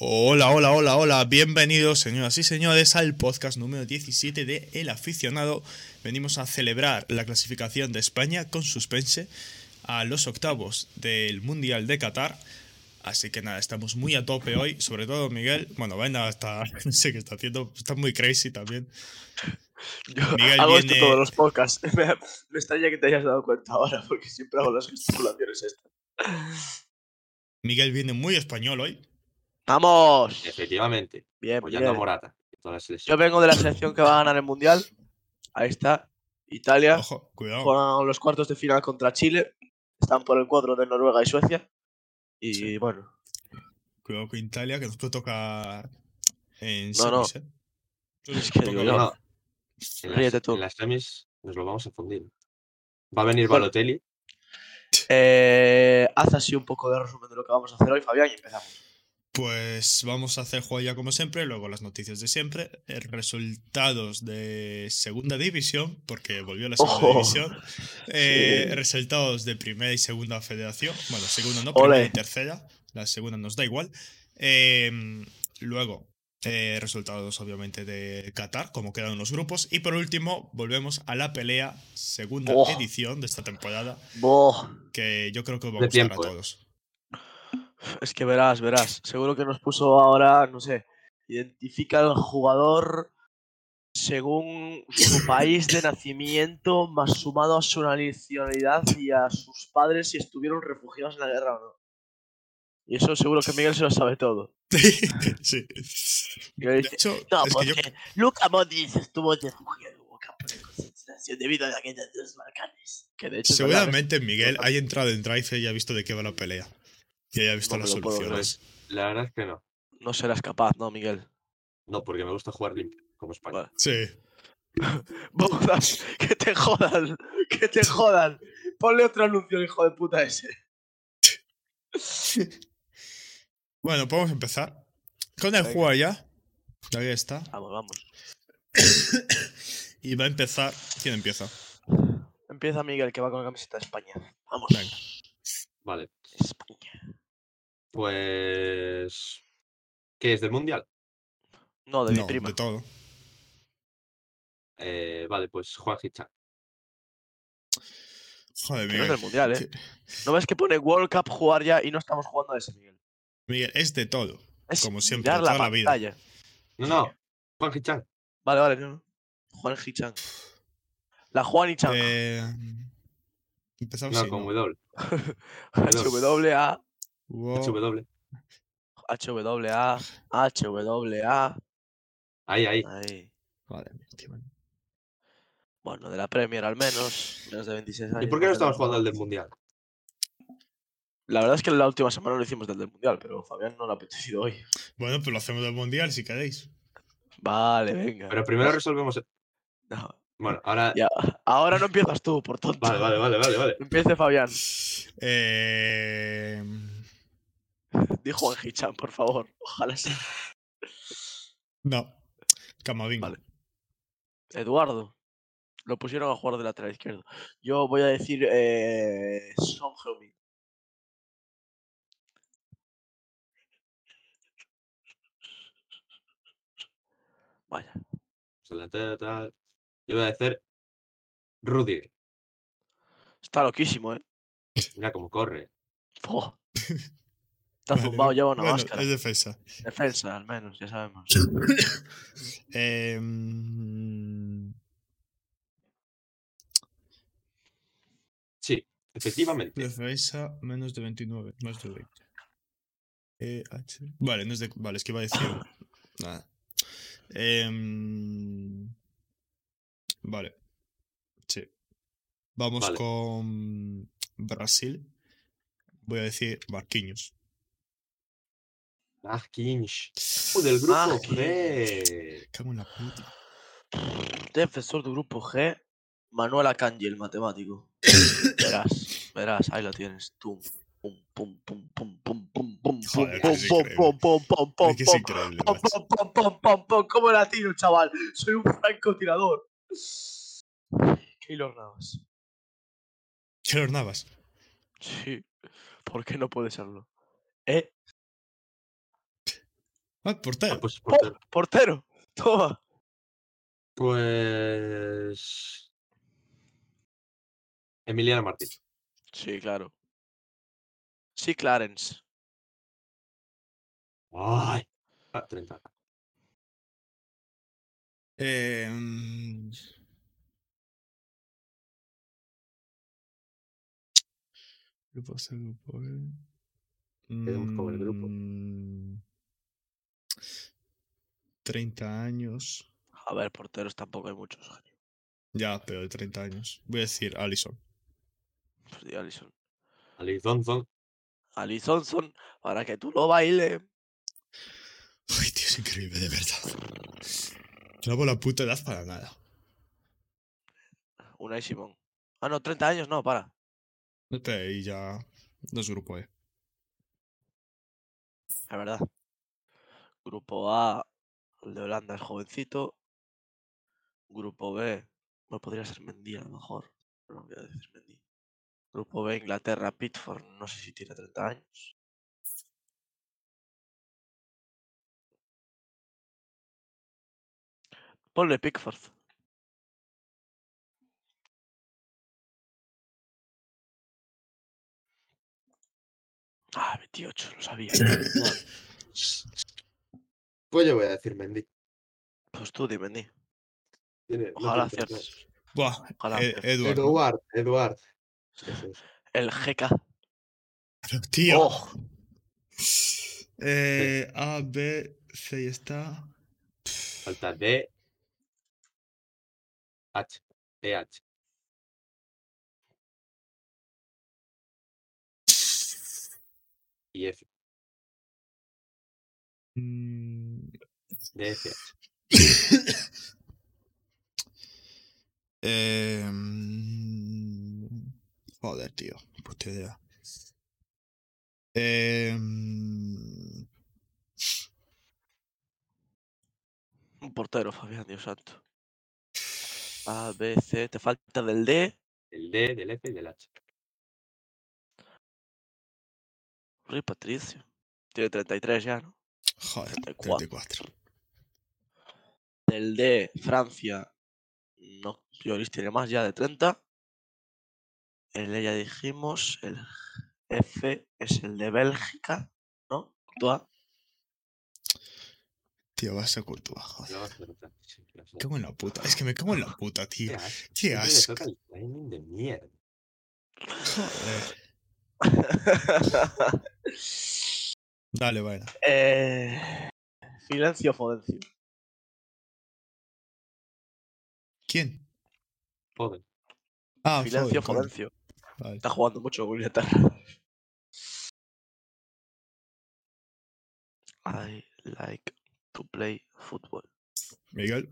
Hola, hola, hola, hola. Bienvenidos, señoras y señores, al podcast número 17 de El Aficionado. Venimos a celebrar la clasificación de España con suspense a los octavos del Mundial de Qatar. Así que nada, estamos muy a tope hoy, sobre todo Miguel. Bueno, Venda está, no sé qué está haciendo, está muy crazy también. Yo Miguel hago esto viene- todos los podcasts. Me, me extraña que te hayas dado cuenta ahora, porque siempre hago las gesticulaciones estas. Miguel viene muy español hoy. ¡Vamos! Efectivamente. Bien, Apoyando a bien. Morata. toda la Yo vengo de la selección que va a ganar el Mundial. Ahí está. Italia. Ojo, cuidado. Juegan los cuartos de final contra Chile. Están por el cuadro de Noruega y Suecia. Y Sí. bueno, Cuidado con Italia, que nos puede tocar en No, no. semis, ¿eh? Es que Toca digo No. En las, Ríete tú. en las semis nos lo vamos a fundir. Va a venir Bueno. Balotelli. eh, haz así un poco de resumen de lo que vamos a hacer hoy, Fabián, y empezamos. Pues vamos a hacer juego ya como siempre, luego las noticias de siempre, eh, resultados de segunda división, porque volvió la segunda Ojo. división, eh, Sí. resultados de primera y segunda federación, bueno, segunda no, Ole. primera y tercera, la segunda nos da igual. Eh, luego, eh, resultados obviamente de Qatar, como quedan los grupos, y por último, volvemos a la pelea, segunda Oh. edición de esta temporada, Boh. que yo creo que va a gustar a eh. todos. Es que verás, verás. Seguro que nos puso ahora, no sé, identifica al jugador según su país de nacimiento, más sumado a su nacionalidad y a sus padres si estuvieron refugiados en la guerra o no. Y eso seguro que Miguel se lo sabe todo. sí. Y De hecho, no, es que yo porque Luka Modric estuvo refugiado en un campo de concentración debido a la guerra de los Balcanes. Que de hecho ¿eh? Seguramente Miguel haya entrado en Drive y haya visto de qué va la pelea. Y haya visto No las soluciones. La verdad es que no. no serás capaz, ¿no, Miguel? No, porque me gusta jugar limpio, como España. Vale. Sí. Bogdan, que te jodan, que te jodan. Ponle otro anuncio, hijo de puta ese. Bueno, podemos empezar. Con el Venga. jugar ya. Ahí está. Vamos, vamos. Y va a empezar. ¿Quién empieza? Empieza Miguel, que va con la camiseta de España. Vamos. Venga. Vale. España. Pues. ¿Qué es del Mundial? No, de mi No, prima. de todo. Eh, vale, pues Juan Hichan. Joder, Que no es Miguel. del Mundial, ¿eh? ¿No ves que pone World Cup jugar ya y no estamos jugando a ese, Miguel? Miguel, es de todo. Es Como siempre, toda la vida. pantalla. No, no. Juan Hichan. Vale, vale, no. Juan Hichan. La Juan Hichan. Eh, empezamos No, con ¿no? W. HWA. Wow. HW. HWA. HWA. Ahí, ahí. Ahí. Vale. Bueno, de la Premier al menos. Menos de 26 años. ¿Y por qué no estamos jugando al del. Mundial? La verdad es que la última semana lo hicimos del del Mundial, pero Fabián no le ha apetecido hoy. Bueno, pues lo hacemos del mundial si queréis. Vale, venga. Pero primero resolvemos. el- No, Bueno, ahora. ya. Ahora no empiezas tú, por tonto. Vale, vale, vale, vale, vale. Empiece Fabián. Eh, Dijo Juan Hichan, por favor. Ojalá sea. no. Camavinga. Vale. Eduardo. Lo pusieron a jugar de lateral izquierdo. Yo voy a decir eh, Son Heung-min. Vaya. Tal. Yo voy a decir. Rudiger. Está loquísimo, ¿eh? Mira cómo corre. Fo. Está Vale, zumbado, lleva una bueno, máscara. Es defensa. Defensa, al menos, ya sabemos. Eh, Sí, efectivamente. defensa menos de 29, más de 20. Eh, H. Vale, no es de. Vale, es que iba a decir. Nada. Em, vale. Sí. Vamos Vale. con Brasil. Voy a decir Marquinhos. Marquinhos. Uh, del grupo Marquinhos. G. Cago en la puta. Defensor del grupo G, Manuel Akanji, el matemático. verás, verás, ahí lo tienes. Tum, pum, pum, pum, pum, pum, pum, pum, Joder, pum, pum, pum, pum, pum, pum, Es increíble. pum, pum, pum, pum, pum, pum, ¿Cómo la tiro, chaval? Soy un francotirador. Keylor Navas. Keylor Navas. Sí. ¿Por qué no puede serlo? ¿Eh? Ah, portero. Ah, pues ¡Oh! portero. portero. Toma. Pues. Emiliano Martín. Sí, claro. Sí, Clarence. Ay. Ah, 30. Eh, mm, Grupo C, grupo B. Quedamos con el grupo. Mm, 30 años. A ver, porteros tampoco hay muchos. genio. Ya, pero de 30 años. Voy a decir Allison. Pues di Alisson. Ali Zonzon. Alisson para que tú lo bailes. Ay, tío, es increíble, de verdad. No hago la puta edad para nada. Unai Simón. Ah, no, 30 años, no, para. Y ya. No es grupo E. Es verdad. Grupo A, el de Holanda es jovencito. Grupo B, bueno, podría ser Mendy a lo mejor. No voy a decir Mendy. Grupo B, Inglaterra, Pitford, no sé si tiene 30 años. Ponle Pickford. Ah, 28, lo sabía. Pues yo voy a decir Mendy. Pues tú Mendy. Tiene- Ojalá tiene 30 aciertes. Buah, Ojalá eh, es. El GK. Pero, tío. ¡Oh! Eh, A, B, C y está. Falta D. H. E H. Y F. Mm, Eh, joder, tío. Puta idea. Eh, Un portero, Fabián, Dios santo. A, B, C. Te falta del D. El D, del F y del H. Rui Patricio. Tiene 33 ya, ¿no? joder, 34. 34. Del D, Francia. No, Lloris tiene más ya de 30. El E ya dijimos. El F es el de Bélgica, ¿no? Courtois. Tío, vas a Courtois, joder. Me cago en la puta. Es que me cago en la puta, tío. Qué asco. Qué asco. el de mierda. Joder. Dale, vaina. eh, Filencio Fodencio. ¿Quién? Joder. Ah. Fodencio. Vale. Está jugando mucho con Inglaterra. I like to play football. Miguel.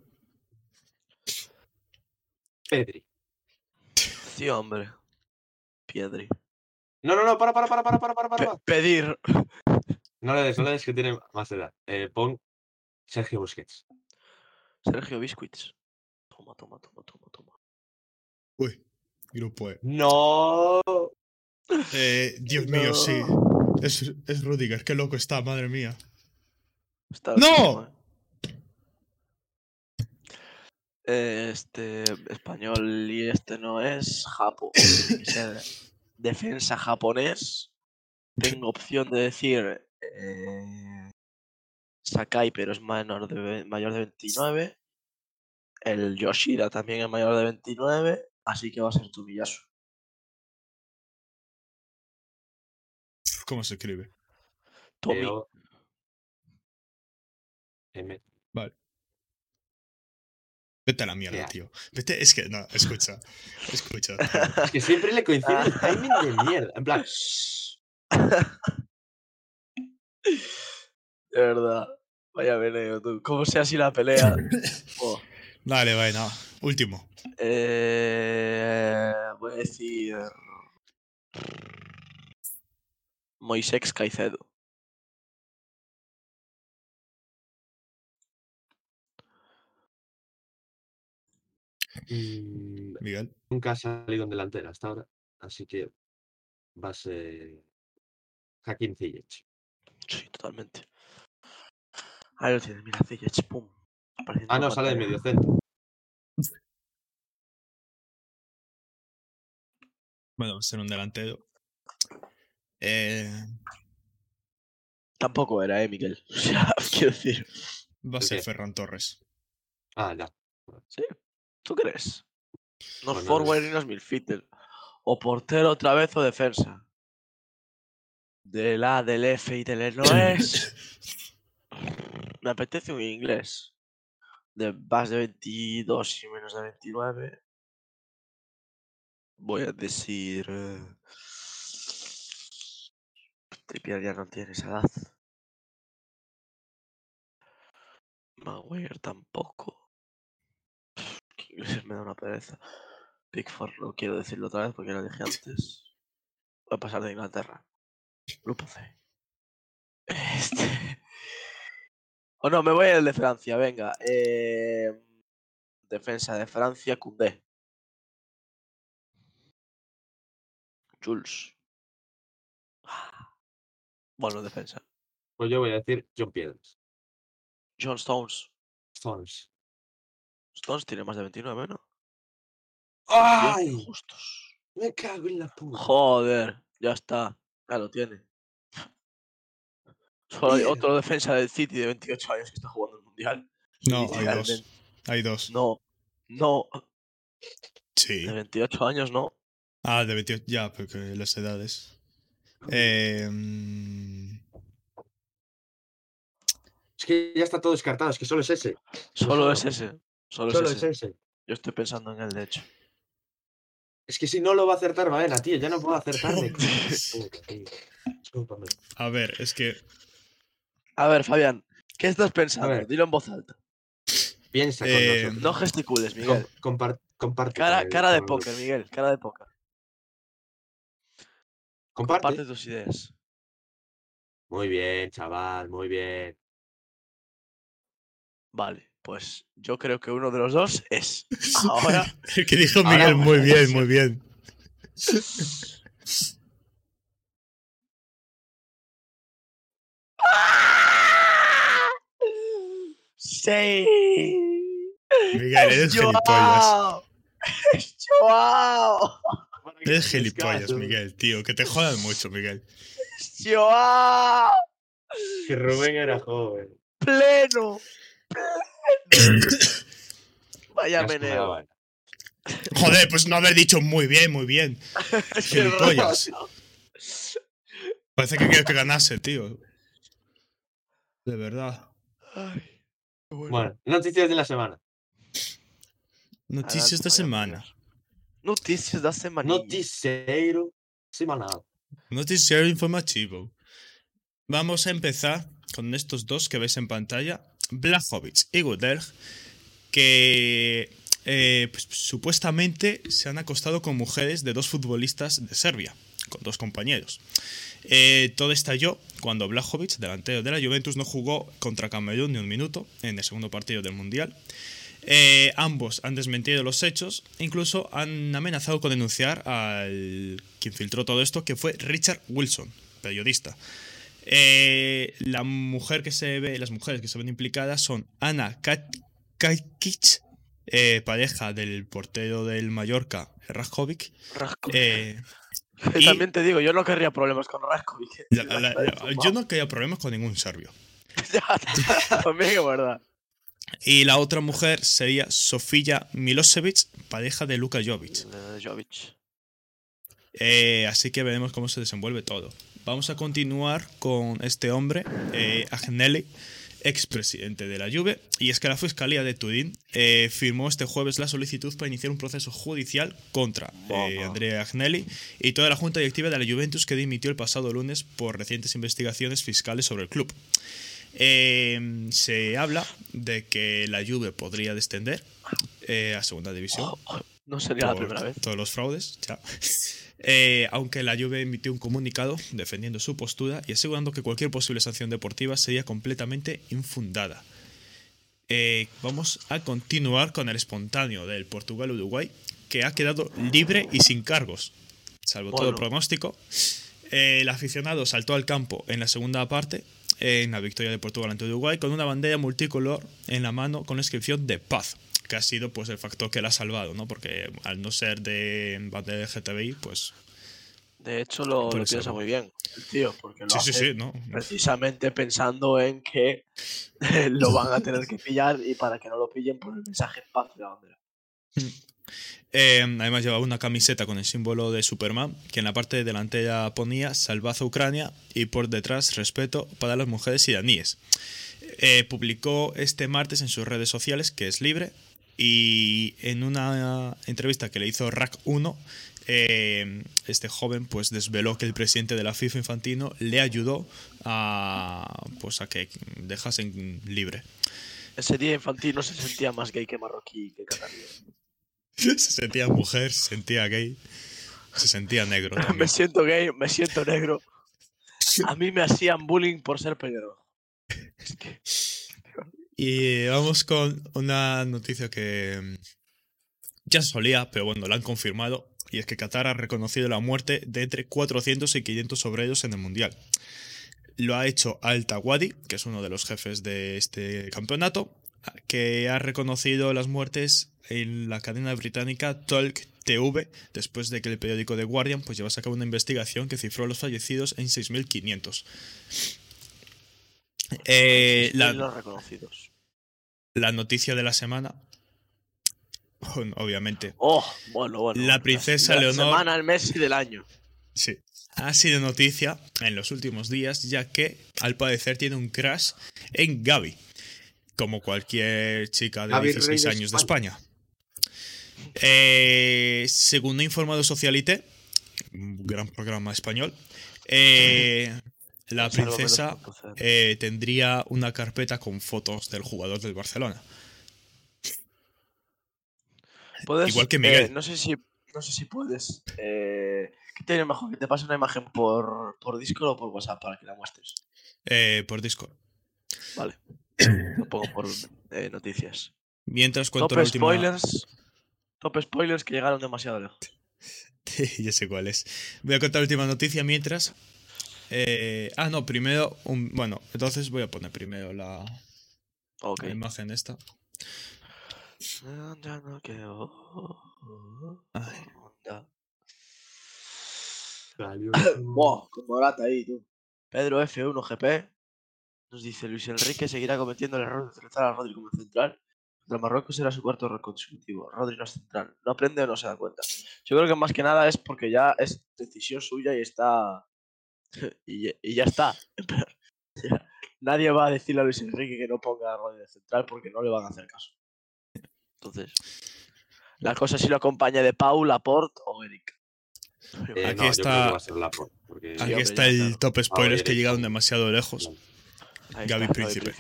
Pedri. Sí, hombre. Piedri. No, no, no, para, para, para, para, para, para, Pe- para. pedir. No le des, no le des que tiene más edad. Eh, pon Sergio Busquets. Sergio Biscuits. Toma, toma, toma, toma, toma. Uy. Grupo E. No. Eh, Dios mío, sí. Es, es Rudiger. Qué loco está, madre mía. Está ¡No! eh. Este español y este no es ser defensa japonés. Tengo opción de decir eh, Sakai, pero es menor de, mayor de 29. El Yoshida también es mayor de 29. Así que va a ser Tomiyasu. ¿Cómo se escribe? Teo. M. Vete a la mierda, tío. Vete, es que, no, escucha. Escucha. tío. Es que siempre le coincide el timing de mierda. En plan, De verdad. Vaya veneno, tú. ¿Cómo sea así la pelea? Oh. Dale, vaina. Último. Eh, voy a decir. Moisés Caicedo. mm, Miguel. nunca ha salido en delantera hasta ahora. Así que va a ser Hakim Ziyech. Sí, totalmente. Ahí lo tienes, mira, Ziyech, pum. Ah, no, sale de medio centro. Bueno, va a ser un delantero. Eh, Tampoco era, eh, Miguel. O sea, quiero decir. va a ¿El ser qué? Ferran Torres. Ah, ya. ¿Tú crees? No Bueno, forward y no es midfielder. O portero otra vez o defensa. Del A, del F y del E no es. Me apetece un inglés. De más de 22 y menos de 29. Voy a decir. eh, ya no tiene esa edad. Maguire tampoco. Me da una pereza. Pickford no quiero decirlo otra vez porque lo dije antes. Voy a pasar de Inglaterra. Grupo C. Este. O no, me voy al de Francia, venga. eh, Defensa de Francia, Koundé. Jules. Bueno, defensa. Pues yo voy a decir John Piedras. John Stones. Stones. Stones tiene más de 29, ¿no? ¡Ay! Justos. Me cago en la puta. Joder, ya está. Ya lo tiene. Solo hay otro defensa del City de 28 años que está jugando el Mundial. No, hay dos. Hay dos. No, no, Sí. de 28 años no. Ah, de 28. Ya, porque las edades. Eh, mm, Es que ya está todo descartado, es que solo es ese. Solo es ese. Solo, Solo es es ese. Yo estoy pensando en él, de hecho. Es que si no lo va a acertar Baena, tío, ya no puedo. Discúlpame. a ver, es que. A ver, Fabián, ¿qué estás pensando? Dilo en voz alta. Piensa con Eh, nosotros. No gesticules, Miguel. Com- compar- comparte Cara, de póker, Miguel, cara de póker. Comparte. Comparte tus ideas. Muy bien, chaval, muy bien. Vale, pues yo creo que uno de los dos es. Ahora. El que dijo Ahora Miguel, muy bien, muy bien. ¡Sí! Miguel, eres gilipollas. ¡Joao! ¡Es Joao! Eres gilipollas, Miguel, tío. Que te jodan mucho, Miguel. ¡Es Joao! Que Rubén era joven. ¡Pleno! ¡Pleno! Vaya meneo. Joder, pues no haber dicho muy bien, muy bien. Gilipollas. Parece que quiero que ganase, tío. De verdad. Ay, bueno. Bueno, noticias de la semana. Noticias Fabián semana. Noticias da semana. Noticiero semanal. Noticiero informativo. Vamos a empezar con estos dos que veis en pantalla, Blachowicz y Gudelj, que eh, pues, supuestamente se han acostado con mujeres de dos futbolistas de Serbia, con dos compañeros. Eh, todo estalló cuando Blachowicz, delantero de la Juventus, no jugó contra Camerún ni un minuto en el segundo partido del Mundial. Eh, ambos han desmentido los hechos, incluso han amenazado con denunciar al quien filtró todo esto, que fue Richard Wilson, periodista. Eh, la mujer que se ve, las mujeres que se ven implicadas son Ana Kakic, eh, pareja del portero del Mallorca, Rajovic. Y También te digo, yo no querría problemas con Raskovic. la- la- la- yo no quería problemas con ningún serbio. Es verdad. Y la otra mujer sería Sofía Milosevic, pareja de Luka Jovic. Jovic. Eh, así que veremos cómo se desenvuelve todo. Vamos a continuar con este hombre, eh, Agnelli, expresidente de la Juve. Y es que la Fiscalía de Turín eh, firmó este jueves la solicitud para iniciar un proceso judicial contra eh. Andrea Agnelli y toda la junta directiva de la Juventus que dimitió el pasado lunes por recientes investigaciones fiscales sobre el club. Eh, se habla de que la Juve podría descender a segunda división Oh, oh, no sería la primera vez. Todos los fraudes, ya. Eh, aunque la Juve emitió un comunicado defendiendo su postura y asegurando que cualquier posible sanción deportiva sería completamente infundada. Eh, vamos a continuar con el espontáneo del Portugal-Uruguay, que ha quedado libre y sin cargos, salvo todo pronóstico. Eh, el aficionado saltó al campo en la segunda parte, en la victoria de Portugal ante Uruguay con una bandera multicolor en la mano con la inscripción de paz, que ha sido pues el factor que la ha salvado, ¿no? Porque al no ser de bandera de GTBI, pues De hecho, lo, piensa muy bien el tío, porque lo sí, sí, hace sí, ¿no? precisamente pensando en que lo van a tener que pillar y para que no lo pillen por el mensaje en paz de la bandera. Eh, además llevaba una camiseta con el símbolo de Superman, que en la parte delantera ponía Salvad a Ucrania y por detrás respeto para las mujeres iraníes. Eh, publicó este martes en sus redes sociales, que es libre, y en una entrevista que le hizo Rack 1, eh, este joven pues desveló que el presidente de la FIFA Infantino le ayudó a, pues, a que dejasen libre. Ese día Infantino se sentía más gay que marroquí que catarí. Se sentía mujer, se sentía gay, se sentía negro. también. me siento gay, me siento negro. A mí me hacían bullying por ser pelirrojo. Es que Y vamos con una noticia que mm, ya se solía, pero bueno, la han confirmado. Y es que Qatar ha reconocido la muerte de entre 400 y 500 obreros en el Mundial. Lo ha hecho Al Tawadi, que es uno de los jefes de este campeonato, que ha reconocido las muertes en la cadena británica Talk TV, después de que el periódico The Guardian pues, llevase a cabo una investigación que cifró los fallecidos en 6.500. Eh, sí, la, los reconocidos. La noticia de la semana. Obviamente. Oh, bueno, bueno. La princesa la Leonor- semana, el mes y del año. Sí. Ha sido noticia en los últimos días, ya que al parecer tiene un crash en Gaby. Como cualquier chica de Gaby, 16 rey de años de España. Eh, según ha informado Socialite, un gran programa español, eh, la princesa eh, tendría una carpeta con fotos del jugador del Barcelona. Puedes, igual que eh, Miguel. no sé si, no sé si puedes. Eh, ¿Qué te mejor? Que te pase una imagen por, por Discord o por WhatsApp para que la muestres. Eh, por Discord. Vale. Lo pongo por eh, noticias. Mientras cuento Top la última... spoilers. Top spoilers que llegaron demasiado lejos. ya sé cuál es. Voy a contar la última noticia mientras. Eh, ah, no, primero. un- bueno, entonces voy a poner primero la, Ok. la imagen esta. Ya no quiero Ay. Buah, Morata ahí, tú. Pedro F1 GP nos dice Luis Enrique seguirá cometiendo el error de utilizar a Rodri como central. Contra Marruecos será su cuarto error consecutivo. Rodri no es central. No aprende o no se da cuenta. Yo creo que más que nada es porque ya es decisión suya y está. y, ya- y ya está. Nadie va a decirle a Luis Enrique que no ponga a Rodri de central porque no le van a hacer caso. Entonces, la cosa es si lo acompaña de Paul, Laporte o Eric. Eh, Aquí no, yo está- creo que va a ser Laporte, porque Aquí está el claro. top spoilers que llegaron demasiado lejos. Ahí Gaby está, Príncipe.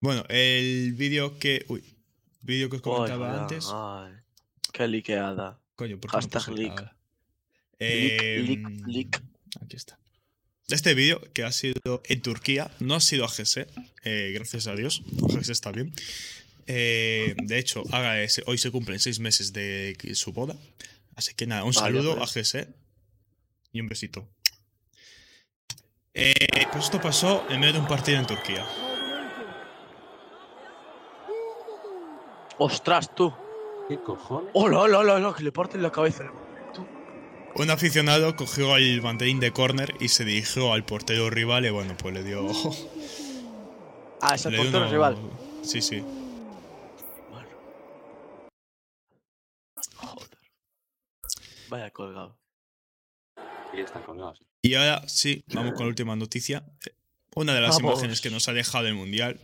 Bueno, el vídeo que. Uy. Vídeo que os comentaba Ay, antes. ay, qué liqueada. Coño, ¿por qué Hashtag leak. Leak, leak, Em, leak. Aquí está. Este vídeo que ha sido en Turquía, no ha sido AGS, eh, gracias a Dios. AGS está bien. Eh, de hecho, hoy se cumplen seis meses de su boda. Así que nada, un saludo pues. a AGS y un besito. Eh, pues esto pasó en medio de un partido en Turquía. Ostras, tú. ¿Qué cojones? Hola, hola, hola, que le parten la cabeza. Un aficionado cogió el banderín de córner y se dirigió al portero rival y bueno, pues le dio... Ah, es el portero uno- rival. Sí, sí. Bueno. Joder. Vaya colgado. Sí, están colgados. Y ahora sí, vamos con la última noticia. Una de las Vamos. imágenes que nos ha dejado el mundial.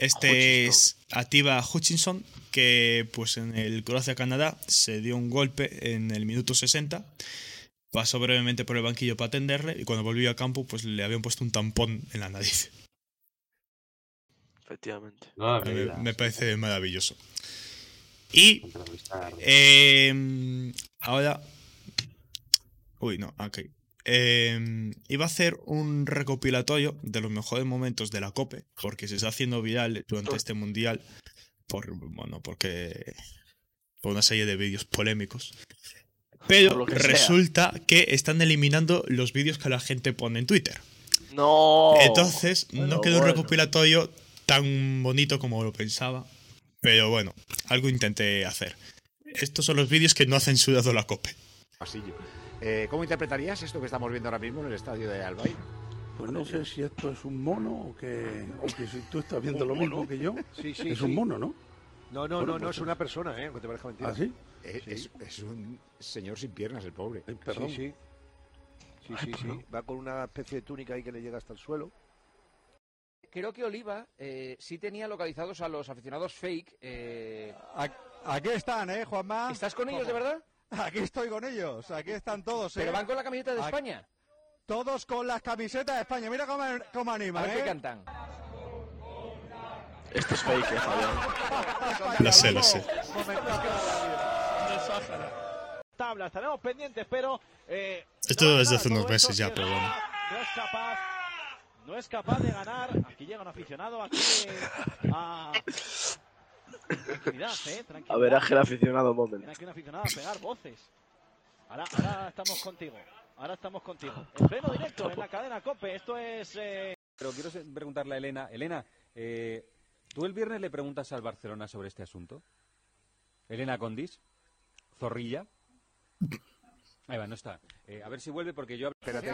Este es Ativa Hutchinson, que pues en el Croacia-Canadá se dio un golpe en el minuto 60. Pasó brevemente por el banquillo para atenderle y cuando volvió a campo pues le habían puesto un tampón en la nariz. Efectivamente. No, Me, parece maravilloso. Y. Eh, ahora. Uy, no, ok. Eh, iba a hacer un recopilatorio de los mejores momentos de la COPE, porque se está haciendo viral durante este mundial. Por, bueno, porque. Por una serie de vídeos polémicos. Pero lo que sea. resulta que están eliminando los vídeos que la gente pone en Twitter. No. Entonces, no Bueno, quedó un recopilatorio tan bonito como lo pensaba. Pero bueno, algo intenté hacer. Estos son los vídeos que no ha censurado la COPE. pasillo. Eh, ¿Cómo interpretarías esto que estamos viendo ahora mismo en el estadio de Albay? Pues no sé si esto es un mono o que, o que si tú estás viendo lo mismo que yo. Sí, sí, es sí. un mono, ¿no? No, no, Bueno, no, no pues- es una persona, ¿eh? Aunque te parezca mentira. ¿Ah, sí? Eh, Sí. es, es un señor sin piernas, el pobre. Ay, perdón. Sí, sí. Sí, sí, sí. Va con una especie de túnica ahí que le llega hasta el suelo. Creo que Oliva eh, sí tenía localizados a los aficionados fake. eh, Aquí están, ¿eh, Juanma? ¿Estás con ellos de verdad? Aquí estoy con ellos, aquí están todos, ¿eh? Pero van con la camiseta de Aquí- España. Todos con las camisetas de España. Mira cómo, cómo A animan, ver qué ¿eh? cantan. Esto es fake, eh, Fabián. Lo sé, lo sé. tabla. Estaremos pendientes, pero. eh, Esto no desde gana hace unos meses ya, pero bueno. No es capaz. No es capaz de ganar. Aquí llega un aficionado. Aquí. A. Tranquilidad, eh. Tranquilidad. A ver, Ángel aficionado, Viene momento. aquí un aficionado a pegar voces. Ahora, ahora estamos contigo. Ahora estamos contigo. En pleno directo, en la cadena Cope. Esto es. eh, Pero quiero se- preguntarle a Elena. Elena, eh, ¿tú el viernes le preguntas al Barcelona sobre este asunto? Elena Condis, Zorrilla. Ahí va, no está. Eh, a ver si vuelve porque yo... Espérate.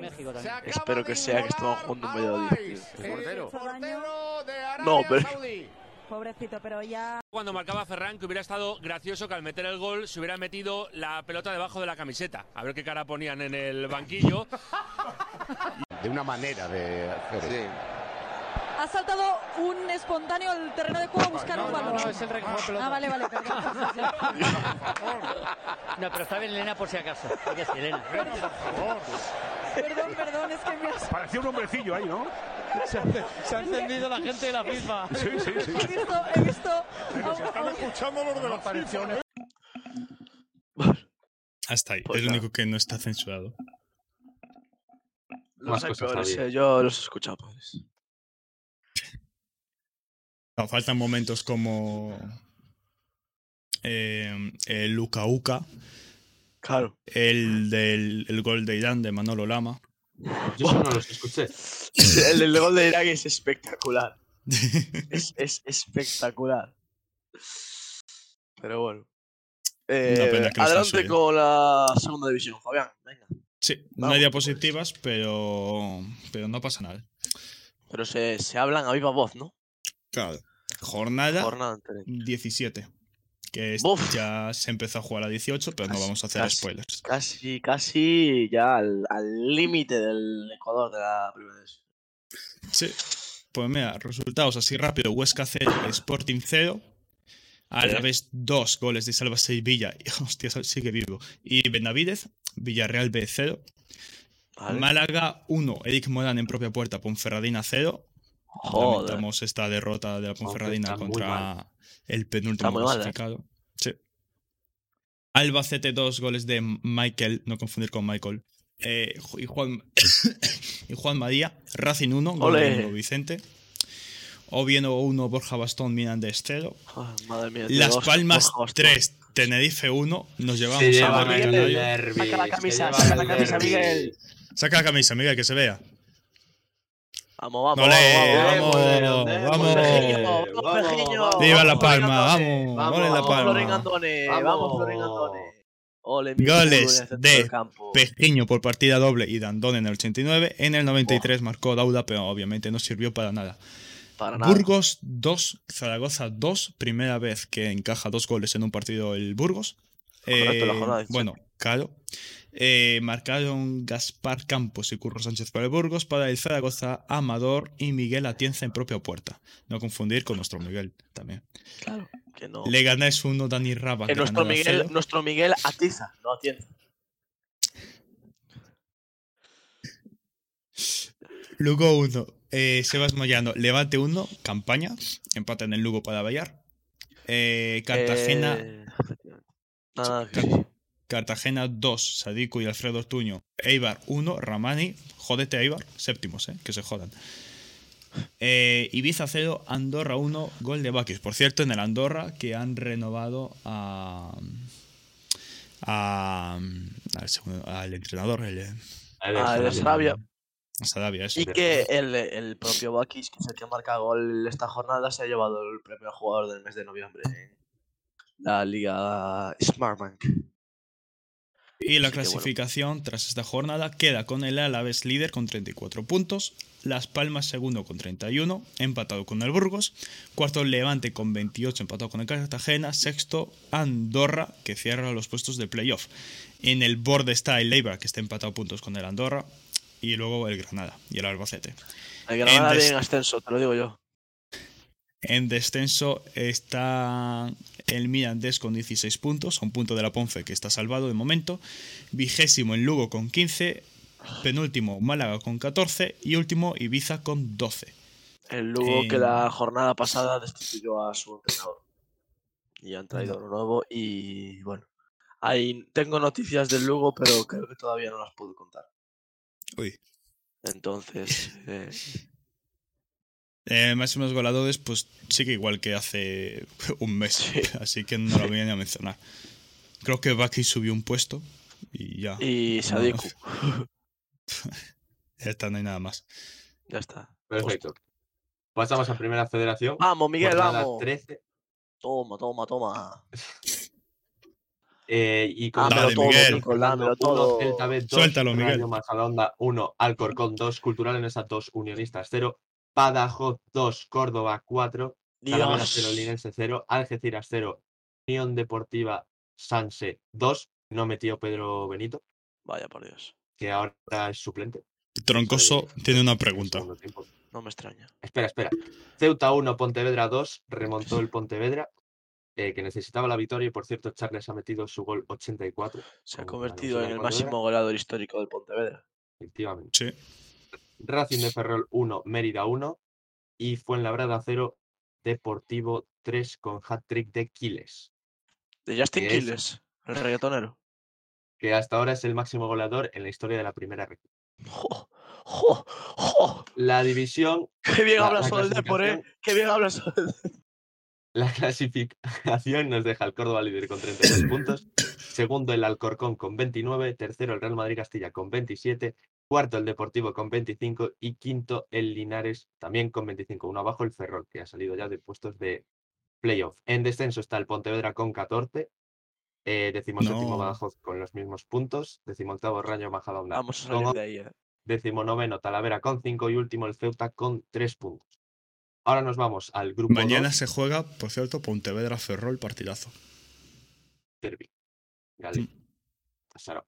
México también. Espero que sea que estamos jugando un mediodía. El portero. No, pero. Pobrecito, pero ya. Cuando marcaba Ferran, que hubiera estado gracioso que al meter el gol se hubiera metido la pelota debajo de la camiseta. A ver qué cara ponían en el banquillo. De una manera de hacer. Ha saltado un espontáneo al terreno de juego a buscar un balón. es el pelota. Ah, vale, vale, perdón. No, pero está bien Elena por si acaso. Sí, Elena. Perdón, perdón, es que me has... Parecía un hombrecillo ahí, ¿no? Se ha encendido la gente de la FIFA. Sí, sí, sí. He visto, he visto... a un- escuchando los de la apariciones. Hasta ahí. Pues es lo único que no está censurado. Los Más hay cosas peores, había. eh, Yo los he escuchado, pues. No, faltan momentos como eh, el Uka Uka, Claro. el del el gol de Irán de Manolo Lama. Yo eso no los escuché. El del gol de Irak es espectacular. Es, es espectacular. Pero bueno. Eh, no adelante censuren. con la segunda división, Fabián. Venga. Sí, no Vamos, hay diapositivas, pero, pero no pasa nada. Pero se, se hablan a viva voz, ¿no? Claro. Jornada Jornada entera. 17. Que ya se empezó a jugar a 18, pero no Casi, vamos a hacer casi. spoilers. Casi, casi ya al límite del Ecuador de la primera división. Sí. Pues mira, resultados así rápido. Huesca 0, Sporting 0. A la vez dos goles de Salva Sevilla. Hostia, sigue vivo. Y Benavidez, Villarreal B 0. ¿vale? Málaga 1, Eric Morán en propia puerta, Ponferradina 0. Joder. Lamentamos esta derrota de la Ponferradina muy contra. El penúltimo Está muy mal, ¿eh? clasificado. Sí. Albacete 2 goles de Michael, no confundir con Michael. Eh, y, Juan, y Juan María, Racing 1, gol de Vicente. Oviedo 1, Borja Bastón, Mirandés 0. Joder, madre mía. Las Dios, Palmas Borja Bastón. 3, Tenerife 1. Nos llevamos Se a llevan Barrio el Canario. derbi. Saca la camisa, saca la camisa. Miguel. Saca la camisa, Miguel, que se vea. Vamos, vamos, vamos, vamos. vamos. Viva La Palma, vamos, La Vamos, Floren Palma. Andone. Vamos. Vamos, Floren Andone. Ole, Goles de. Pejiño por partida doble y Dandón en el 89. En el 93 marcó Dauda, pero obviamente no sirvió para nada. Para nada. Burgos 2, Zaragoza 2. Primera vez que encaja dos goles en un partido el Burgos. Correcto, la Eh, jornada 18. bueno, claro. Eh, marcaron Gaspar Campos y Curro Sánchez para el Burgos, para el Zaragoza, Amador y Miguel Atienza en propia puerta. No confundir con nuestro Miguel también. Claro, que no. Leganés 1, Dani Raba. Que nuestro Miguel, 0. nuestro Miguel atiza, no atienza. Lugo 1, eh, Sebas Moyano, Levante 1, campaña, empate en el Lugo para Vallar. Eh, Cartagena, Eh, Nada, Car- sí. Cartagena 2, Sadiku y Alfredo Ortuño. Eibar 1, Ramani, jódete Eibar, séptimos, eh, que se jodan. Eh, Ibiza 0, Andorra 1, gol de Bakis. Por cierto, en el Andorra que han renovado a, a, al, segundo- al entrenador, el, Ah, el Sarabia. a Sarabia, eso. Y que el, el propio Bakis, que es el que marca gol esta jornada, se ha llevado el premio al jugador del mes de noviembre en la liga Smartbank. Y la Así que bueno. clasificación tras esta jornada queda con el Alavés líder con 34 puntos, Las Palmas segundo con 31, empatado con el Burgos, cuarto Levante con 28, empatado con el Cartagena, sexto Andorra, que cierra los puestos de playoff. En el borde está el Eibar, que está empatado a puntos con el Andorra, y luego el Granada y el Albacete. El Granada En des- viene en ascenso, te lo digo yo. En descenso está el Mirandés con 16 puntos, a un punto de la Ponfe que está salvado de momento. Vigésimo en Lugo con 15. Penúltimo Málaga con 14. Y último Ibiza con 12. El Lugo que la jornada pasada destituyó a su entrenador. Y han traído uno nuevo y bueno. Ahí tengo noticias del Lugo, pero creo que todavía no las puedo contar. Uy. Entonces, eh, Eh, máximos goleadores, pues sí que igual que hace un mes. Así que no lo voy a mencionar. Creo que Baki subió un puesto y ya. y No, Sadiku. ya está, no hay nada más. Ya está. Perfecto. Pasamos a primera federación. Vamos, Miguel, jornada vamos. 13. Toma, toma, toma. eh, y con Dale, todo, Miguel. Dámelo uno, todo. Celta B 2, Suéltalo, Miguel. Majadahonda 1, Alcorcón 2, Cultural en esas 2, Unionistas 0, Badajoz 2, Córdoba 4, Talavera 0, Dios. Linense 0, Algeciras 0, Unión Deportiva Sanse 2, no metió Pedro Benito, Vaya por Dios. que ahora es suplente. Troncoso tiene una pregunta. No me extraña. Espera, espera. Ceuta 1, Pontevedra 2, remontó el Pontevedra, eh, que necesitaba la victoria y por cierto Charles ha metido su gol 84. Se ha con convertido en el máximo goleador histórico del Pontevedra. Efectivamente. Sí. Racing de Ferrol 1, Mérida 1 y Fuenlabrada 0, Deportivo 3 con hat-trick de Quiles, De Justin Quiles, el reggaetonero. que hasta ahora es el máximo goleador en la historia de la primera red. ¡Jo! ¡Jo! ¡Jo! La división, ¡Qué bien La- hablas la sobre el Depor, eh! ¡Qué bien hablas sobre el la clasificación nos deja el Córdoba líder con 32 puntos, segundo el Alcorcón con 29, tercero el Real Madrid Castilla con 27, cuarto el Deportivo con 25 y quinto el Linares también con 25, uno abajo el Ferrol, que ha salido ya de puestos de playoff. En descenso está el Pontevedra con 14, eh, decimoséptimo No. Badajoz con los mismos puntos, decimoctavo Rayo Majadahonda Vamos a con salir de ahí, eh. decimonoveno Talavera con 5 y último el Ceuta con 3 puntos. Ahora nos vamos al grupo Mañana 2, se juega, por cierto, Pontevedra Ferrol partidazo. Derbi. Gali. Pasará.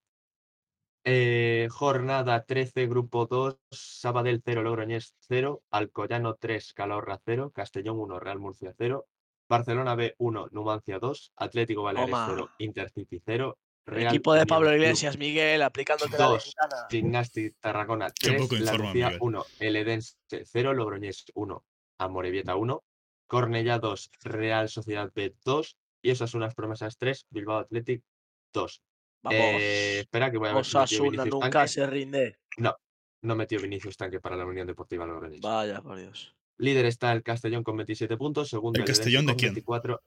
Eh, jornada 13, grupo 2, Sabadell 0, Logroñés 0, Alcoyano 3, Calahorra 0, Castellón 1, Real Murcia 0, Barcelona B 1, Numancia 2, Atlético Baleares Toma. 0, Intercity 0, Real Equipo de Pablo Club Iglesias, Miguel, aplicándote la 2, ventana. Gimnasti Tarragona Qué 3, poco La informa, Lucía Miguel. 1, El Edense 0, Logroñés 1, Amorebieta 1, Cornellá 2, Real Sociedad B 2 y esas son las promesas 3, Bilbao Athletic 2. Vamos. Eh, espera que voy a ver si Osasuna nunca Tanque. se rinde. No, no metió Vinicius Tanque para la Unión Deportiva Logroñés. Vaya, por Dios. Líder está el Castellón con 27 puntos, segundo ¿El Castellón de quién? 24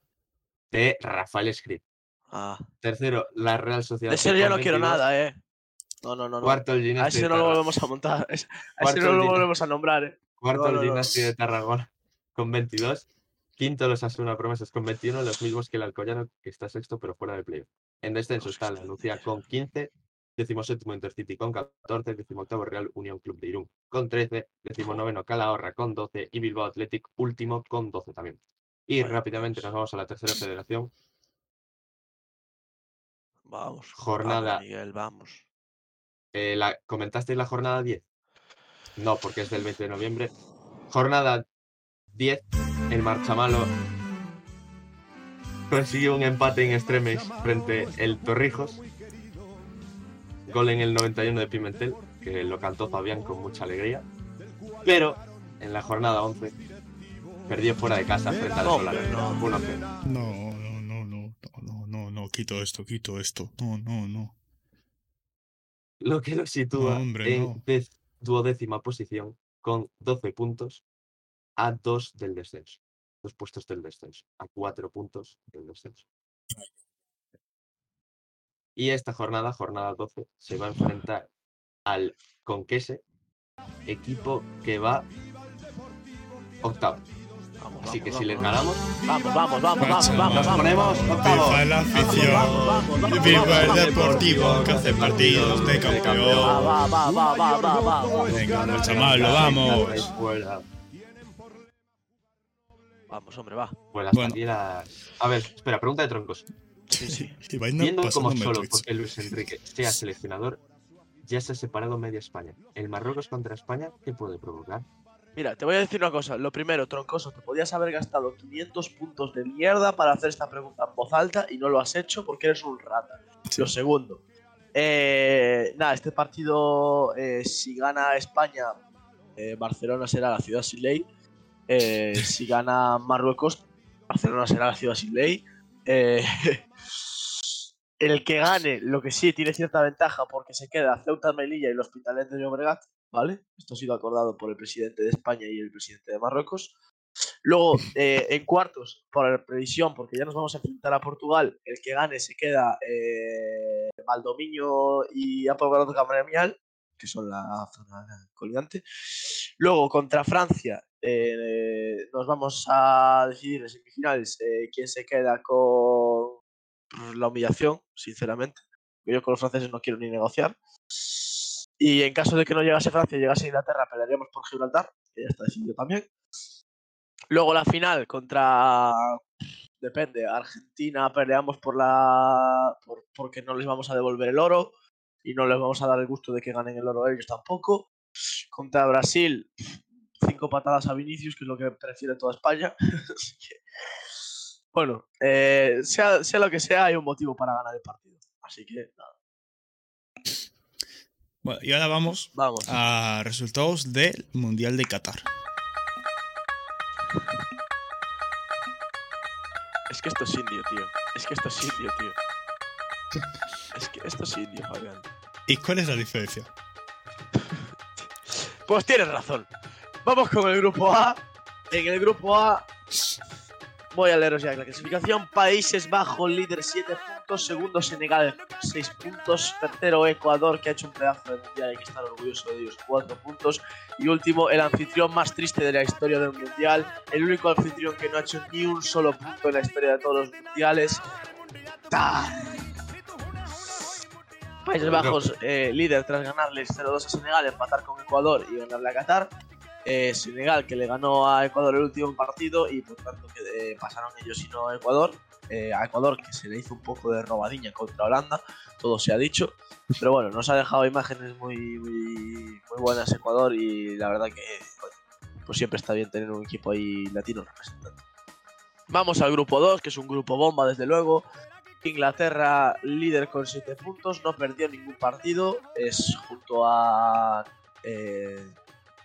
de Rafael Escrit. Ah. Tercero, la Real Sociedad De ese con no quiero 22. nada, eh. No, no, no. no. Cuarto el A Gimnasti ese de no lo volvemos a montar. A ese a no lo volvemos a nombrar, eh. Cuarto No, el no. Gimnasti de Tarragona con 22. Quinto los Asuna Promesas con 21, los mismos que el Alcoyano, que está sexto pero fuera del playoff. En descenso está la Nucía con 15, decimoséptimo Intercity con 14, decimoctavo Real Unión Club de Irún con 13, decimonoveno Calahorra con 12 y Bilbao Athletic último con 12 también. Y Vaya rápidamente nos vamos a la tercera federación. Vamos. Jornada- Vamos, Miguel, vamos. Eh, la, ¿Comentasteis la jornada 10? No, porque es del 20 de noviembre. Jornada 10, el Marchamalo consiguió un empate en extremes frente el Torrijos. Gol en el 91 de Pimentel, que lo cantó Fabián con mucha alegría. Pero en la jornada 11 perdió fuera de casa frente al Solar. no. 1-0. No, no, no, no, no, no, quito esto, quito esto. No, no, no. Lo que lo sitúa No, hombre, en duodécima posición con 12 puntos a 2 del descenso. Dos puestos del descenso. A 4 puntos del descenso. Y esta jornada, jornada 12, se va a enfrentar al Conquese, equipo que va octavo. Así que si les ganamos, Vamos, vamos, vamos, vamos, vamos, vamos. ponemos octavo. Viva la afición. Viva el deportivo que hace partidos de Va, campeón. va, va, va, va, va, va. Venga, chaval, lo vamos. Vamos, hombre, va. vuela Bueno. aquí las- A ver, espera, pregunta de troncos. Sí, sí. Viendo como solo Twitch. porque Luis Enrique sea seleccionador, ya se ha separado media España. El Marruecos contra España, ¿qué puede provocar? Mira, te voy a decir una cosa. Lo primero, troncoso, te podías haber gastado 500 puntos de mierda para hacer esta pregunta en voz alta y no lo has hecho porque eres un rata. Lo segundo, eh, nada, este partido, eh, si gana España, eh, Barcelona será la ciudad sin ley. Eh, si gana Marruecos, Barcelona será la ciudad sin ley. Eh, el que gane, lo que sí tiene cierta ventaja porque se queda Ceuta, Melilla y el Hospitalet de Llobregat, ¿vale? Esto ha sido acordado por el presidente de España y el presidente de Marruecos. Luego, eh, en cuartos, por previsión, porque ya nos vamos a enfrentar a Portugal, el que gane se queda eh, y Apolgado Camaremial, que son la zona. Luego, contra Francia, eh, nos vamos a decidir en semifinales eh, quién se queda con la humillación, sinceramente. Yo con los franceses no quiero ni negociar. Y en caso de que no llegase Francia y llegase Inglaterra, pelearíamos por Gibraltar, que ya está decidido también. Luego la final contra. Depende, Argentina peleamos por la. por- porque no les vamos a devolver el oro y no les vamos a dar el gusto de que ganen el oro a ellos tampoco. Contra Brasil, cinco patadas a Vinicius, que es lo que prefiere toda España. Así que, bueno, eh, sea, sea lo que sea, hay un motivo para ganar el partido. Así que nada. Bueno, y ahora vamos, Vamos. a resultados del Mundial de Qatar. Es que esto es indio, tío. Es que esto es indio, tío. Es que esto es indio, Fabián. ¿Y cuál es la diferencia? Pues tienes razón. Vamos con el grupo A. En el grupo A voy a leeros ya la clasificación. Países Bajos, líder 7 puntos. Segundo Senegal, 6 puntos. Tercero Ecuador, que ha hecho un pedazo de mundial. Hay que estar orgulloso de ellos, 4 puntos. Y último, el anfitrión más triste de la historia del mundial. El único anfitrión que no ha hecho ni un solo punto en la historia de todos los mundiales. Países Bajos, eh, líder tras ganarles 0-2 a Senegal, empatar con Ecuador y ganarle a Qatar. Eh, Senegal, que le ganó a Ecuador el último partido y por tanto que eh, pasaron ellos y no a Ecuador. Eh, a Ecuador, que se le hizo un poco de robadiña contra Holanda, todo se ha dicho. Pero bueno, nos ha dejado imágenes muy, muy, buenas Ecuador y la verdad que pues siempre está bien tener un equipo ahí latino representando. Vamos al grupo 2, que es un grupo bomba desde luego. Inglaterra líder con 7 puntos, no perdió ningún partido, es junto a eh,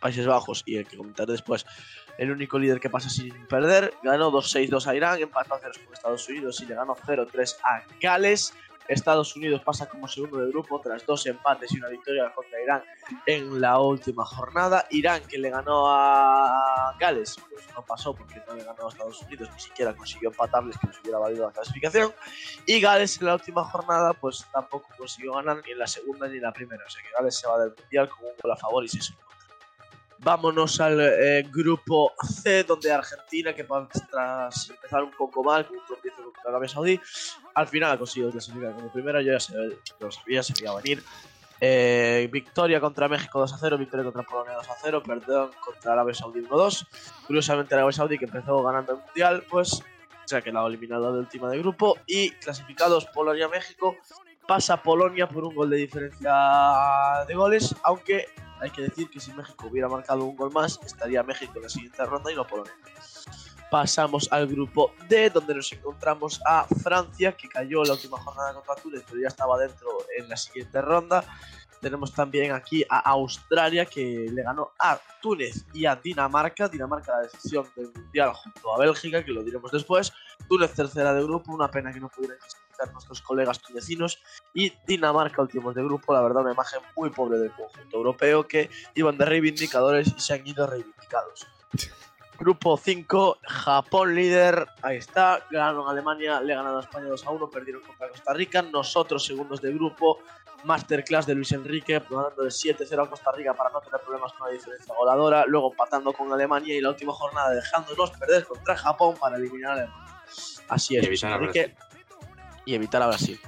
Países Bajos y el que comentaré después el único líder que pasa sin perder. Ganó 2-6-2 a Irán, empató a 0 con Estados Unidos y le ganó 0-3 a Gales. Estados Unidos pasa como segundo de grupo tras dos empates y una victoria contra Irán en la última jornada. Irán que le ganó a Gales, pues no pasó porque no le ganó a Estados Unidos, ni siquiera consiguió empatarles que les hubiera valido la clasificación. Y Gales en la última jornada pues tampoco consiguió ganar ni en la segunda ni en la primera. O sea que Gales se va del mundial con un gol a favor y en contra. Vámonos al eh, grupo C, donde Argentina, que tras empezar un poco mal, con un contra Arabia Saudí, al final ha conseguido clasificar como primera. Yo ya se, lo sabía, se veía venir. Eh, victoria contra México 2 a 0, victoria contra Polonia 2 a 0, perdón contra Arabia Saudí 1 2. Curiosamente, Arabia Saudí, que empezó ganando el mundial, pues se ha quedado eliminado de última de grupo. Y clasificados Polonia-México, pasa Polonia por un gol de diferencia de goles, aunque hay que decir que si México hubiera marcado un gol más, estaría México en la siguiente ronda y no Polonia. Pasamos al grupo D, donde nos encontramos a Francia, que cayó la última jornada contra Túnez, pero ya estaba dentro en la siguiente ronda. Tenemos también aquí a Australia, que le ganó a Túnez y a Dinamarca. Dinamarca la decisión del Mundial junto a Bélgica, que lo diremos después. Túnez tercera de grupo, una pena que no pudieran nuestros colegas tunecinos. Y Dinamarca últimos de grupo, la verdad una imagen muy pobre del conjunto europeo, que iban de reivindicadores y se han ido reivindicados. Grupo 5, Japón líder, ahí está, ganaron a Alemania, le ganaron a España 2 a 1, perdieron contra Costa Rica, nosotros segundos de grupo, masterclass de Luis Enrique, ganando de 7-0 a Costa Rica para no tener problemas con la diferencia goleadora, luego empatando con Alemania y la última jornada dejándonos perder contra Japón para eliminar a Alemania. Así es, Luis Enrique, y evitar a Brasil.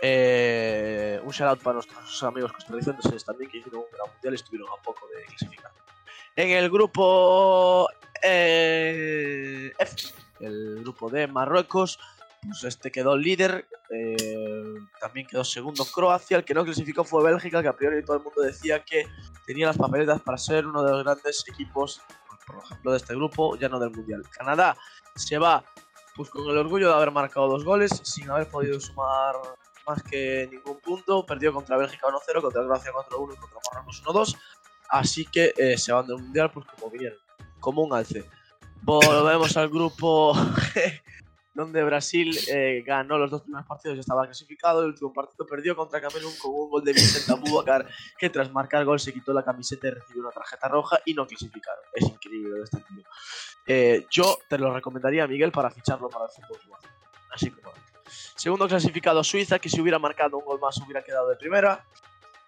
Eh, un shout out para nuestros amigos costarricenses también que hicieron un gran mundial y estuvieron a poco de clasificar. En el grupo eh, F, el grupo de Marruecos, pues este quedó líder. eh, también quedó segundo Croacia. El que no clasificó fue Bélgica, que a priori todo el mundo decía que tenía las papeletas para ser uno de los grandes equipos, por ejemplo, de este grupo, ya no del mundial. Canadá se va pues con el orgullo de haber marcado dos goles, sin haber podido sumar más que ningún punto. Perdió contra Bélgica 1-0, contra Croacia 4-1 y contra Marruecos 1-2. Así que eh, se van del mundial pues como vinieron, como un alce. Volvemos al grupo donde Brasil eh, ganó los dos primeros partidos y estaba clasificado. El último partido perdió contra Camerún con un gol de Vicente Abubakar, que tras marcar gol se quitó la camiseta y recibió una tarjeta roja y no clasificaron. Es increíble de este tío. Eh, yo te lo recomendaría, Miguel, para ficharlo para el fútbol. cubano. Así como. Segundo clasificado Suiza, que si hubiera marcado un gol más hubiera quedado de primera.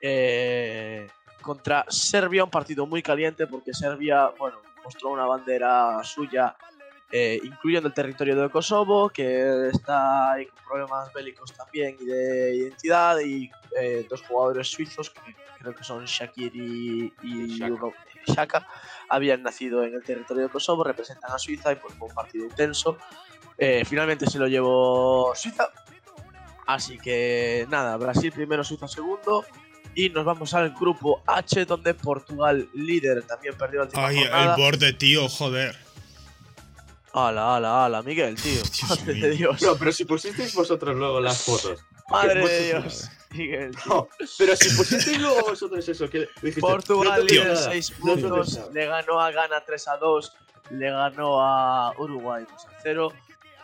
Eh, contra Serbia, un partido muy caliente porque Serbia, bueno, mostró una bandera suya, eh, incluyendo el territorio de Kosovo, que está ahí con problemas bélicos también y de identidad, y eh, dos jugadores suizos, que creo que son Shakiri y Ro- Shaka, habían nacido en el territorio de Kosovo, representan a Suiza y pues fue un partido intenso. Eh, finalmente se lo llevó Suiza. Así que nada, Brasil primero, Suiza segundo. Y nos vamos al grupo H, donde Portugal, líder, también perdió la última Ay, el borde, tío, joder. Ala, ala, ala, Miguel, tío. Madre de Dios. No, pero si pusisteis vosotros luego las fotos. Madre de Dios. Miguel, tío. No, pero si pusisteis luego vosotros eso, que dijiste, Portugal no líder nada, 6 no te puntos, le ganó a Ghana 3 a 2, le ganó a Uruguay 2 a 0.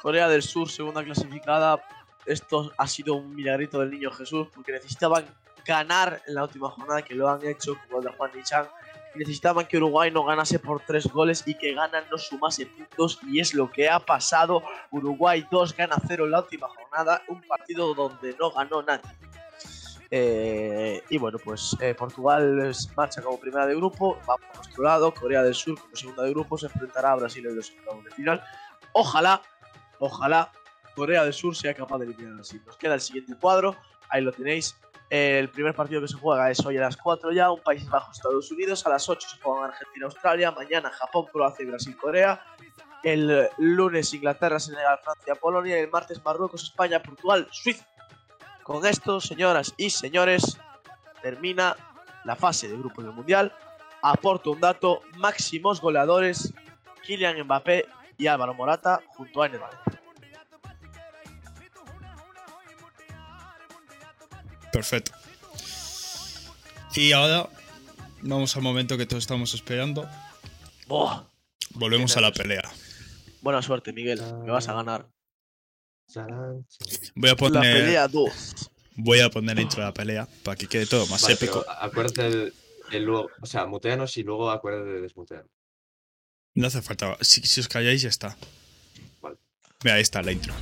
Corea del Sur, segunda clasificada. Esto ha sido un milagrito del niño Jesús porque necesitaban ganar en la última jornada, que lo han hecho con el de Juan Nichan. Necesitaban que Uruguay no ganase por 3 goles y que Ghana no sumase puntos, y es lo que ha pasado. Uruguay 2 gana 0 en la última jornada, un partido donde no ganó nadie. Eh, y bueno, pues eh, Portugal marcha como primera de grupo, va por nuestro lado, Corea del Sur como segunda de grupo, se enfrentará a Brasil en los octavos de final. Ojalá, ojalá Corea del Sur sea capaz de eliminar a Brasil. Nos queda el siguiente cuadro, ahí lo tenéis. El primer partido que se juega es hoy a las 4 ya, un Países Bajos, Estados Unidos. A las 8 se juegan Argentina, Australia. Mañana Japón, Croacia y Brasil, Corea. El lunes Inglaterra, Senegal, Francia, Polonia. El martes Marruecos, España, Portugal, Suiza. Con esto, señoras y señores, termina la fase de grupo del Mundial. Aporto un dato, máximos goleadores, Kylian Mbappé y Álvaro Morata junto a Ener Perfecto. Y ahora vamos al momento que todos estamos esperando. Buah, Volvemos a la pelea. buena suerte, Miguel, que vas a ganar. Voy a La poner, pelea 2. voy a poner intro de la pelea para que quede todo más Vale, épico. acuérdate el, el luego, o sea, muteanos y luego acuérdate de desmutear. No hace falta. Si, si os calláis, ya está. Vale. Mira, ahí está la intro.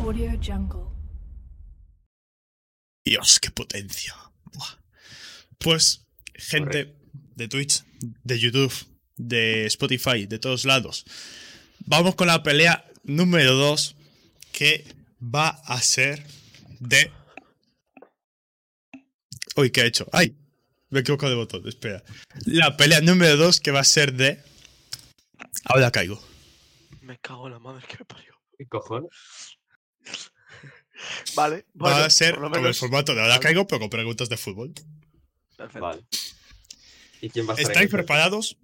Audio Jungle. Dios, qué potencia. Buah. Pues, gente de Twitch, de YouTube, de Spotify, de todos lados. Vamos con la pelea número 2 que va a ser de... Uy, ¿qué he hecho? ¡Ay! Me he equivocado de botón, espera. La pelea número 2 que va a ser de... Ahora caigo. Me cago en la madre que me parió. ¿Qué cojones? Vale, Va bueno, a ser por lo el formato de ahora caigo, pero con preguntas de fútbol. Perfecto. Vale. ¿Y quién va a ¿Estáis preparados?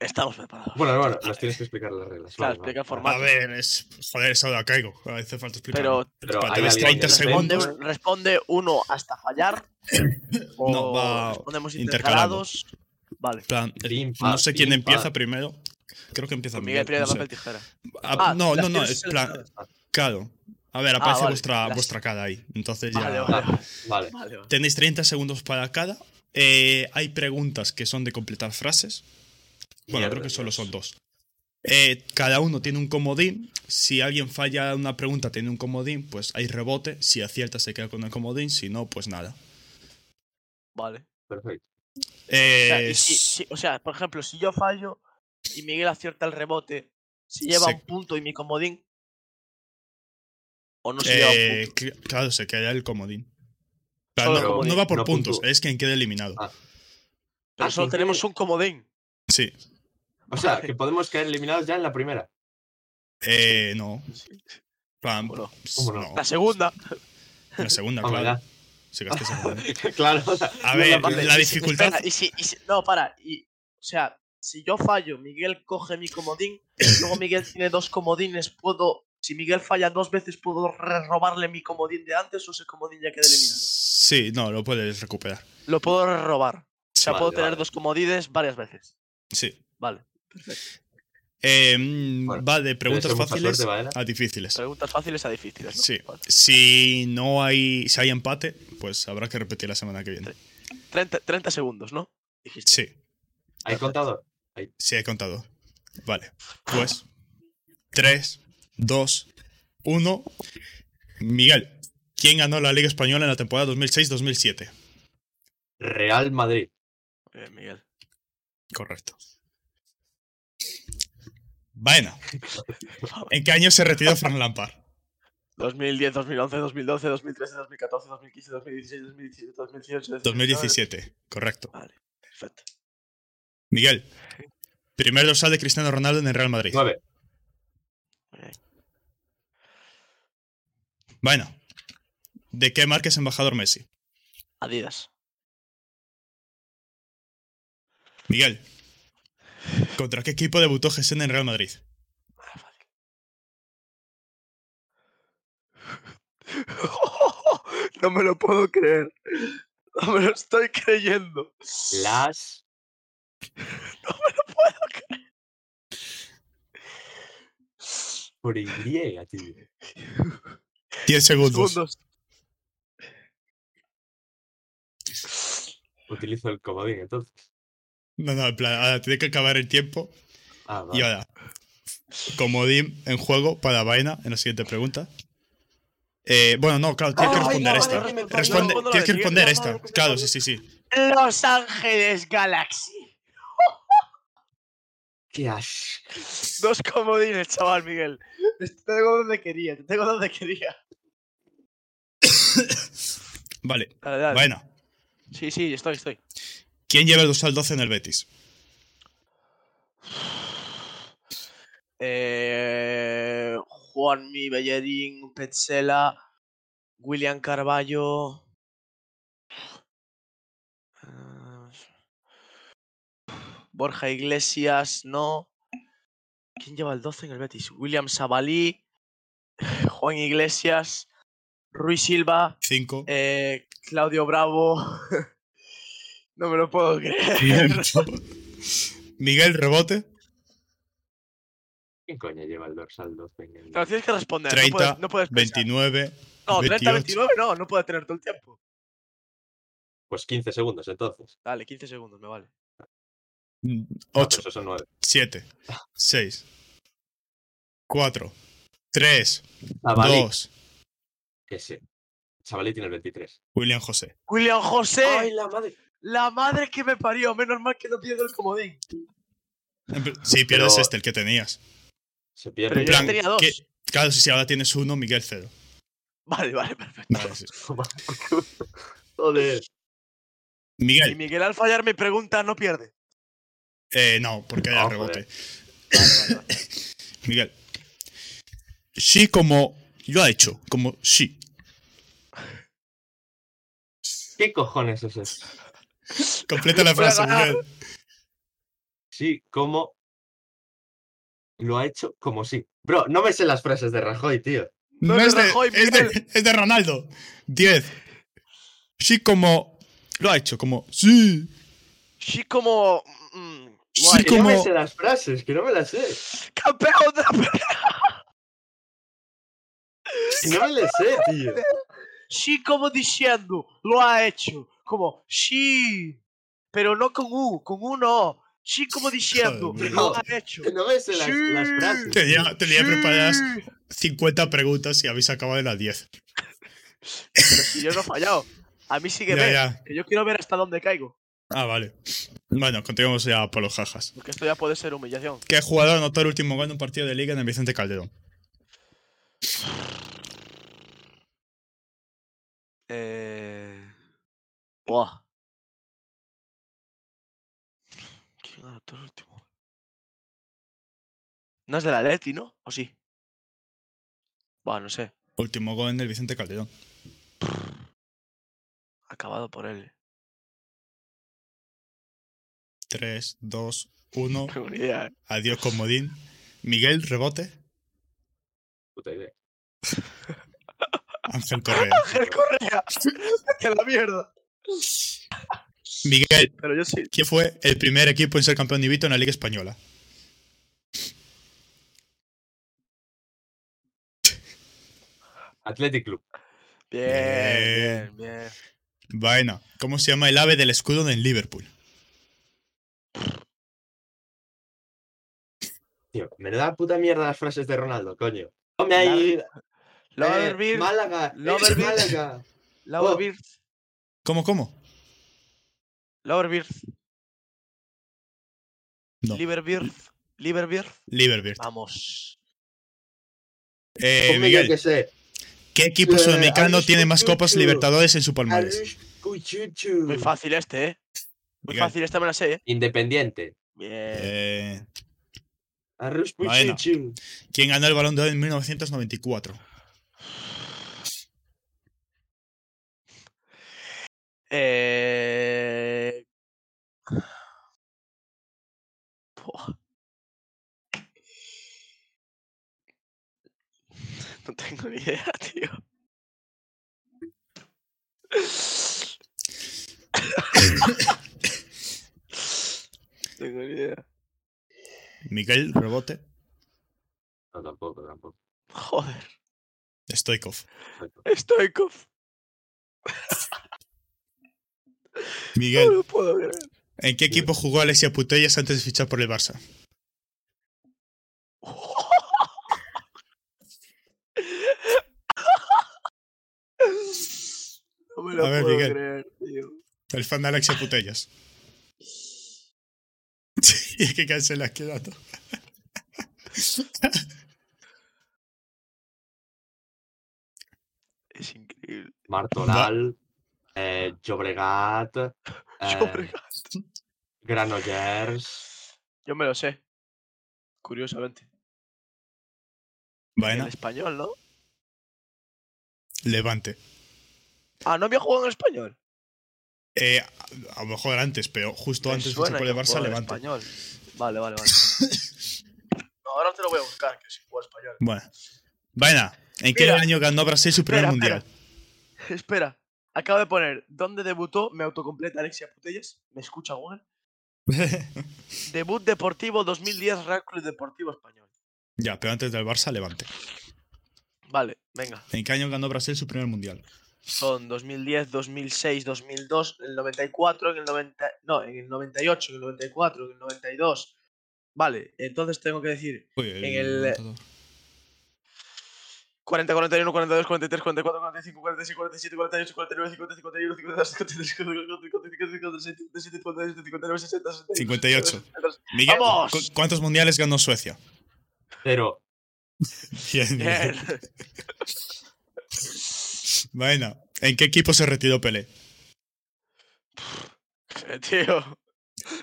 Estamos preparados. Bueno, bueno, nos tienes que explicar las reglas. Claro, Vale, explica el formato. A ver, es. Joder, es ahora caigo. Hace falta explicar. Pero- Pero alguien 30 que Responde, segundos. responde uno hasta fallar. o No, va respondemos intercalados. Vale. Plan, no sé quién empieza primero. Creo que empieza Miguel Miguel. no papel, tijera. Ah, Ah, no, no, no, es plan. Claro. A ver, Ah, aparece vale, vuestra, las- vuestra cara ahí. Entonces ya. Vale, vale. Vale. Tenéis 30 segundos para cada. Eh, hay preguntas que son de completar frases. Bueno, Mierda, creo que solo son dos. Eh, cada uno tiene un comodín. Si alguien falla una pregunta, tiene un comodín, pues hay rebote. Si acierta, se queda con el comodín. Si no, pues nada. Vale. Perfecto. O sea, Eh, y si- si- o sea, por ejemplo, si yo fallo y Miguel acierta el rebote, si lleva Se- un punto y mi comodín. O no se lleva un eh, punto. cl- claro, se queda el comodín. No, comodín, no va por no puntos, puntúa. es quien quede eliminado. Ah. Pero Ah, solo ¿quién tenemos un comodín. Sí. O sea, que podemos caer eliminados ya en la primera. Eh, no. Plan, ¿Cómo no? pues, ¿Cómo no? no. La segunda. La segunda, claro. Se gasta claro. o sea, A no ver, la dificultad. Espera, y si, y si- no, para. Y, o sea, si yo fallo, Miguel coge mi comodín. Luego Miguel tiene dos comodines. Puedo. Si Miguel falla dos veces, ¿puedo re- robarle mi comodín de antes o ese comodín ya queda eliminado? Sí, no, lo puedes recuperar. Lo puedo re- robar. O sea, Vale, puedo tener vale. dos comodines varias veces. Sí. Vale. Eh, mm, Bueno, va de preguntas fáciles suerte, a difíciles. Preguntas fáciles a difíciles. ¿no? Sí. Vale. Si no hay. Si hay empate, pues habrá que repetir la semana que viene. 30, 30 segundos, ¿no? Dijiste. Sí, ¿Hay contador? Sí he contado. Vale. Pues. 3, 2, 1. Miguel, ¿quién ganó la Liga Española en la temporada 2006-2007? Real Madrid. Muy bien, Miguel. Correcto. Bueno. ¿En qué año se retiró Frank Lampard? 2010, 2011, 2012, 2013, 2014, 2015, 2016, 2017, 2018, 2017. Correcto. Vale, perfecto. Miguel. Primer dorsal de Cristiano Ronaldo en el Real Madrid. 9. Muy bien. Bueno. ¿De qué marca es embajador Messi? Adidas. Miguel. ¿Contra qué equipo debutó Gesen en Real Madrid? No me lo puedo creer. No me lo estoy creyendo. Las. No me lo puedo creer. Por Y, tío. 10 segundos. Segundos. Utilizo el comodín entonces. No, no, en plan, ahora tiene que acabar el tiempo. Ah, Y ahora, comodín en juego para Vaina en la siguiente pregunta. Eh, bueno, no, claro, tienes que responder esta. Responde, tienes que de responder esta. Claro, sí, sí, sí. Los Ángeles Galaxy. Qué. Dos comodines, chaval, Miguel. Te tengo donde quería, te tengo donde quería. Vale, Dale, dale. Vaina. Sí, sí, estoy, estoy. ¿Quién lleva el dorsal 12 en el Betis? Eh, Juanmi Bellerín, Petzela, William Carballo. Borja Iglesias, no. ¿Quién lleva el 12 en el Betis? William Sabalí, Juan Iglesias, Rui Silva, 5. eh, Claudio Bravo. no me lo puedo creer. Miguel Rebote, ¿Quién coño lleva el dorsal 12 en el Pero tienes que responder. 30, no puedes, no puedes pensar. 29, No, 30, 28. 29 no, no puede tener todo el tiempo. Pues 15 segundos entonces. Dale, 15 segundos, me vale. 8, Esos son 9. 7, 6, 4, 3, Chavalí. 2. Que sí. Chavalí tiene el 23. William José. William José. ¡Ay, la madre! La madre que me parió. Menos mal que no pierdo el comodín. Si pierdes Pero- este, el que tenías. Se Pero pierde. En yo plan, tenía dos. que- claro, si ahora tienes uno, Miguel cero. Vale, vale, perfecto. Vale, sí. Joder. Y Miguel, Miguel al fallar mi pregunta no pierde. Eh, no, porque era Ah, rebote. Vale, vale, vale. Miguel. Sí, como lo ha hecho, como sí. ¿Qué cojones es eso? Completa la frase. Miguel. Sí, como. Lo ha hecho como sí. Bro, no me sé las frases de Rajoy, tío. No No es de Rajoy, es, de, es de Ronaldo. 10. Sí, como lo ha hecho, como sí. Sí, como. Sí, guay. Que no me como- sé las frases, que no me las sé. Campeón de la pelea. No me le sé, tío. Sí, como diciendo, lo ha hecho. Como, sí. Pero no con U, con U no. Sí, como diciendo, Joder, lo no. ha hecho. No me sé las, Sí. las frases. Tenía, tenía preparadas 50 preguntas y habéis acabado en las 10. Pero si yo no he fallado. A mí sí que Ya, me. ya. Que yo quiero ver hasta dónde caigo. Ah, vale. Bueno, continuamos ya por los jajas. Porque esto ya puede ser humillación. ¿Qué jugador anotó el último gol en un partido de liga en el Vicente Calderón? Eh. Buah. ¿Quién anotó el último? No es de la Leti, ¿no? ¿O sí? Buah, no sé. Último gol en el Vicente Calderón. Acabado por él. 3, 2, 1. No tengo ni idea. ¿eh? Adiós, comodín. Miguel, rebote. Puta idea. Ángel Correa. Ángel Correa. ¡Que la mierda! Miguel, Pero yo sí. ¿quién fue el primer equipo en ser campeón invicto en la Liga Española? Athletic Club. Bien, bien, bien. Bueno, ¿cómo se llama el ave del escudo del Liverpool? Tío, me da puta mierda las frases de Ronaldo, coño. Ahí. Loverbird. eh, Málaga. Loverbird. eh, Málaga. Loverbird. ¿Cómo, cómo? Loverbird. No. Liverbird. Liverbird. Liverpool. Vamos. Eh, Miguel, que sé. ¿qué equipo Eh, sudamericano tiene más copas. Libertadores en su palmarés? Muy fácil este, ¿eh? Muy fácil, esta me la sé, ¿eh? Independiente. Bien. Eh, Arush Bueno. ¿Quién ganó el Balón de Oro en 1994? Eh... Buah. No tengo ni idea, tío. No tengo ni idea. Miguel, rebote. No, tampoco, tampoco. Joder. Stoikov. Stoikov. No Miguel, lo puedo creer. ¿en qué equipo jugó Alexia Putellas antes de fichar por el Barça? No me lo A ver, puedo Miguel. creer, tío. El fan de Alexia Putellas. Sí, es que quedado. Es increíble. Martoral. Eh, Llobregat. eh, Llobregat. Granollers. Yo me lo sé. Curiosamente. Bueno, En español, ¿no? Levante. Ah, ¿no había jugado en español? Eh, a, a lo mejor antes, pero justo Me antes fichar por el Barça, Levante. español. Vale, vale, vale. no, ahora te lo voy a buscar, que si juega español. Bueno. Bueno, ¿en qué Mira. año ganó Brasil su primer Espera, mundial? Espera, acabo de poner ¿Dónde debutó? Me autocompleta Alexia Putellas. ¿Me escucha Google? Debut deportivo 2010 Real Club Deportivo Español. ya, pero antes del Barça, Levante. Vale, venga. ¿En qué año ganó Brasil su primer mundial? Son 2010, 2006, 2002, el 94, en el 90, no, en el 98, en el 94, en el 92. Vale, entonces tengo que decir Uy, en el 40, 41, 42, 43, 44, 45, 46, 47, 48, 49, 50, 51, 52, 53, 54, 55, 56, 57, 58, 59, 60, 61, 58. Miguel, ¡Vamos! ¿cu- ¿cuántos mundiales ganó Suecia? Pero. Bien, Bien. Bueno, ¿en qué equipo se retiró Pelé? Tío,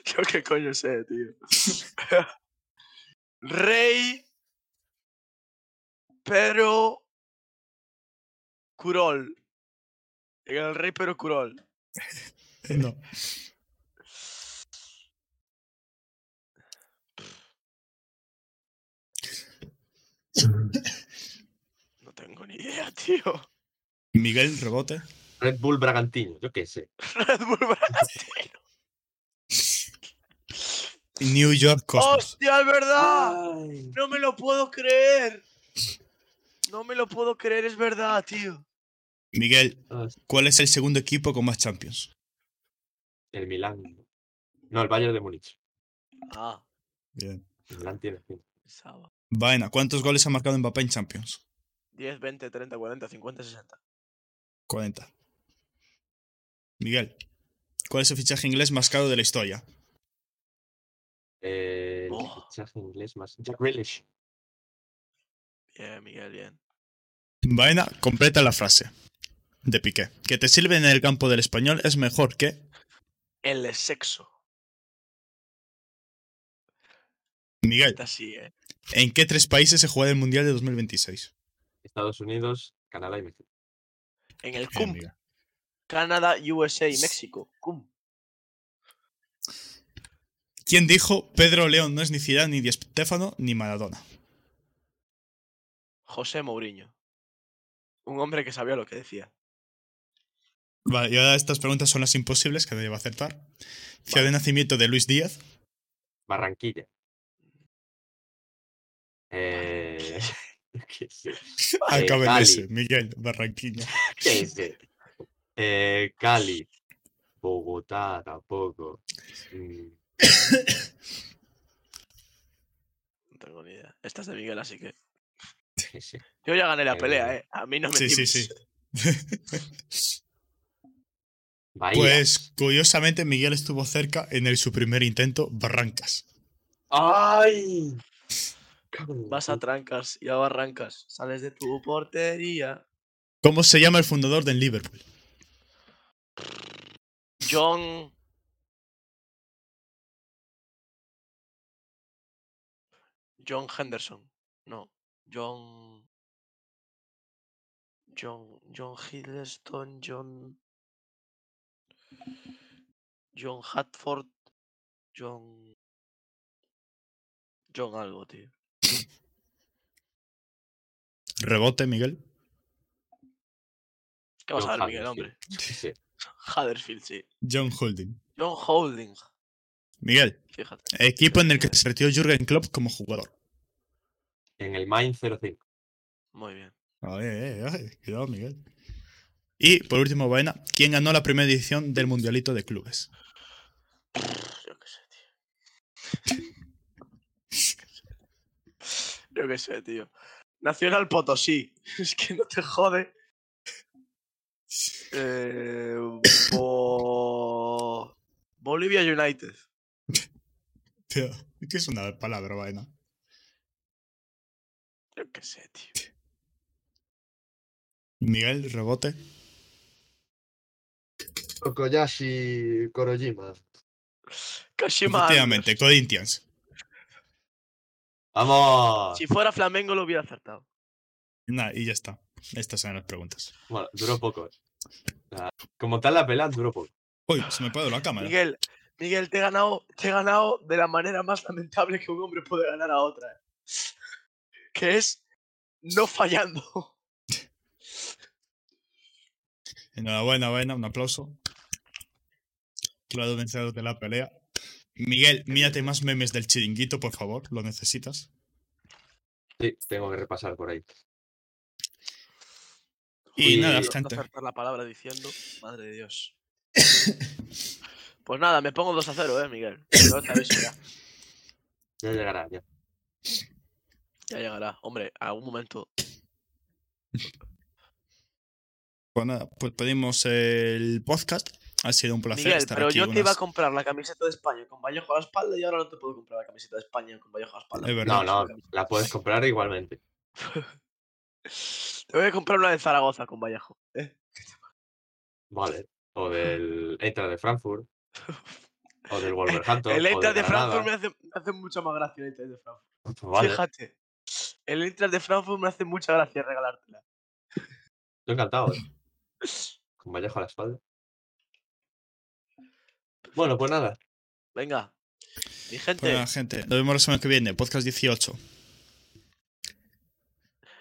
yo qué coño sé, tío. Rey, pero Curol. El Rey, pero Curol. No. No tengo ni idea, tío. Miguel, rebote. Red Bull Bragantino, yo qué sé. Red Bull Bragantino. New York Cosmos. ¡Hostia, es verdad! No me lo puedo creer. No me lo puedo creer, es verdad, tío. Miguel, Ah, ¿cuál es el segundo equipo con más Champions? El Milán. No, el Bayern de Múnich. Ah, Bien. El Milán tiene. Vaina, ¿cuántos goles ha marcado Mbappé en Champions? 10, 20, 30, 40, 50, 60. 40. Miguel, ¿cuál es el fichaje inglés más caro de la historia? Eh, el Oh. fichaje inglés más. Jack Grealish. Bien, Miguel, bien. Vaina, completa la frase de Piqué. Que te sirve en el campo del español es mejor que... El sexo. Miguel, así, ¿eh? ¿en qué tres países se juega el Mundial de 2026? Estados Unidos, Canadá y México. En el CUM. Canadá, USA y México. CUM. ¿Quién dijo Pedro León no es ni Zidane, ni Di Stéfano, ni Maradona? José Mourinho. Un hombre que sabía lo que decía. Vale, y ahora estas preguntas son las imposibles que nadie va a acertar. Ciudad de nacimiento de Luis Díaz. Barranquilla. Eh... ¿Qué Cali. ese. Miguel, Barranquilla. ¿Qué sé? Eh, Cali. Bogotá tampoco. Mm, No tengo ni idea. Esta es de Miguel, así que. sí, sí. Yo ya gané la Eh, pelea, ¿eh? A mí no me Sí, sí, sí. Bahía. Pues curiosamente Miguel estuvo cerca en el, su primer intento, Barrancas. ¡Ay! Vas a trancas y a barrancas. Sales de tu portería. ¿Cómo se llama el fundador del Liverpool? John. John Henderson. No. John. John. John Hiddleston. John. John Hatford. John. John algo, tío. Rebote, Miguel. ¿Qué vas a John ver, Miguel, hombre? Sí, sí. Huddersfield, sí. John Holding. John Holding. Miguel, Fíjate. equipo en el que se retiró Jürgen Klopp como jugador. En el Main 05. Muy bien. Ay, ay, ay, cuidado, Miguel. Y por último, Vaina, ¿quién ganó la primera edición del Mundialito de Clubes? Yo qué sé, tío. Yo qué sé, tío. Nacional Potosí. Es que no te jode. Eh, Bo- Bolivia United. Tío, ¿qué es una palabra, Vaina? Yo qué sé, tío. Miguel, rebote. Okoyashi Korojima. Kashima. Efectivamente, Corinthians. ¡Vamos! Si fuera Flamengo lo hubiera acertado. Nada, y ya está. Estas eran las preguntas. Bueno, duró poco. eh. Como tal la pelea duró poco. Uy, se me paró la cámara. Miguel, Miguel, te he ganado, te he ganado de la manera más lamentable que un hombre puede ganar a otra. eh. Que es no fallando. Enhorabuena, Vaina, un aplauso. Claro, vencedor de la pelea. Miguel, mírate más memes del chiringuito, por favor. ¿Lo necesitas? Sí, tengo que repasar por ahí. Y Uy, nada, no gente. acertar la palabra diciendo, madre de Dios. Pues nada, me pongo 2 a 0, eh, Miguel. Ya. Ya llegará, ya. Ya llegará. Hombre, a algún momento. Pues nada, pues pedimos el podcast. Ha sido un placer Miguel, estar pero aquí yo te iba a comprar la camiseta de España con Vallejo a la espalda y ahora no te puedo comprar la camiseta de España con Vallejo a la espalda. Es. No, no, la puedes comprar igualmente. Te voy a comprar una de Zaragoza con Vallejo. ¿eh? Vale. O del Eintracht de Frankfurt. O del Wolverhampton. El Eintracht de. Frankfurt me hace, me hace mucha más gracia el Eintracht de Frankfurt. Vale, Fíjate. El Eintracht de Frankfurt me hace mucha gracia regalártela. estoy encantado. eh. Con Vallejo a la espalda. Bueno, pues nada. Venga. Mi gente. Pues nada, gente. Nos vemos la semana que viene. Podcast 18.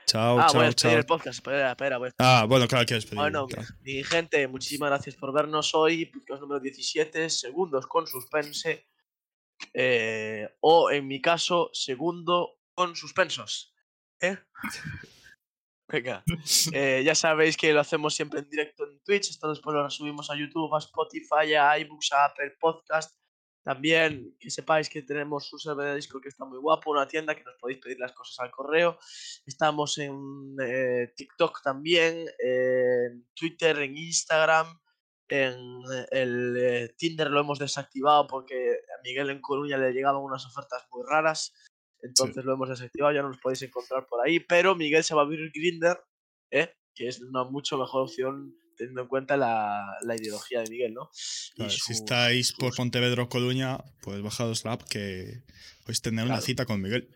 Chao, ah, chao, voy a despedir chao. el podcast. Espera, espera, voy a Ah, bueno, claro, quieres pedir. Bueno, claro. mi gente, muchísimas gracias por vernos hoy. Podcast número 17, segundos con suspense. eh, o en mi caso, segundo con suspensos. ¿eh? Venga, eh, ya sabéis que lo hacemos siempre en directo en Twitch. Esto después lo subimos a YouTube, a Spotify, a iBooks, a Apple Podcast. También que sepáis que tenemos un server de Discord que está muy guapo, una tienda que nos podéis pedir las cosas al correo. Estamos en eh, TikTok también, en Twitter, en Instagram, en el eh, Tinder lo hemos desactivado porque a Miguel en Coruña le llegaban unas ofertas muy raras. Entonces lo hemos desactivado, ya no nos podéis encontrar por ahí. Pero Miguel se va a abrir Grinder, ¿eh? que es una mucho mejor opción teniendo en cuenta la, la ideología de Miguel, ¿no? Y Vale, su- si estáis por Pontevedra o Coruña, pues bajados la app que podéis tener una cita con Miguel.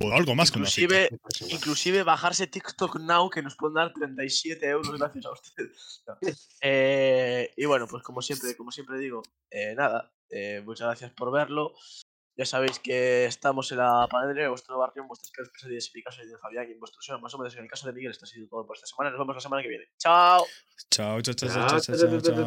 O algo más que una cita. Inclusive, inclusive bajarse TikTok Now que nos pueden dar 37 euros gracias a usted. No. Eh, y bueno, pues como siempre, como siempre digo, eh, nada, eh, muchas gracias por verlo. Ya sabéis que estamos en la panadería de vuestro barrio, en vuestras peores pesadillas, en mi caso de Fabián y en vuestro más o menos en el caso de Miguel, esto ha sido todo por esta semana. Nos vemos la semana que viene. ¡Chao! Chao, chao, chao, Chao, chao, chao, chao, chao, chao, chao, chao.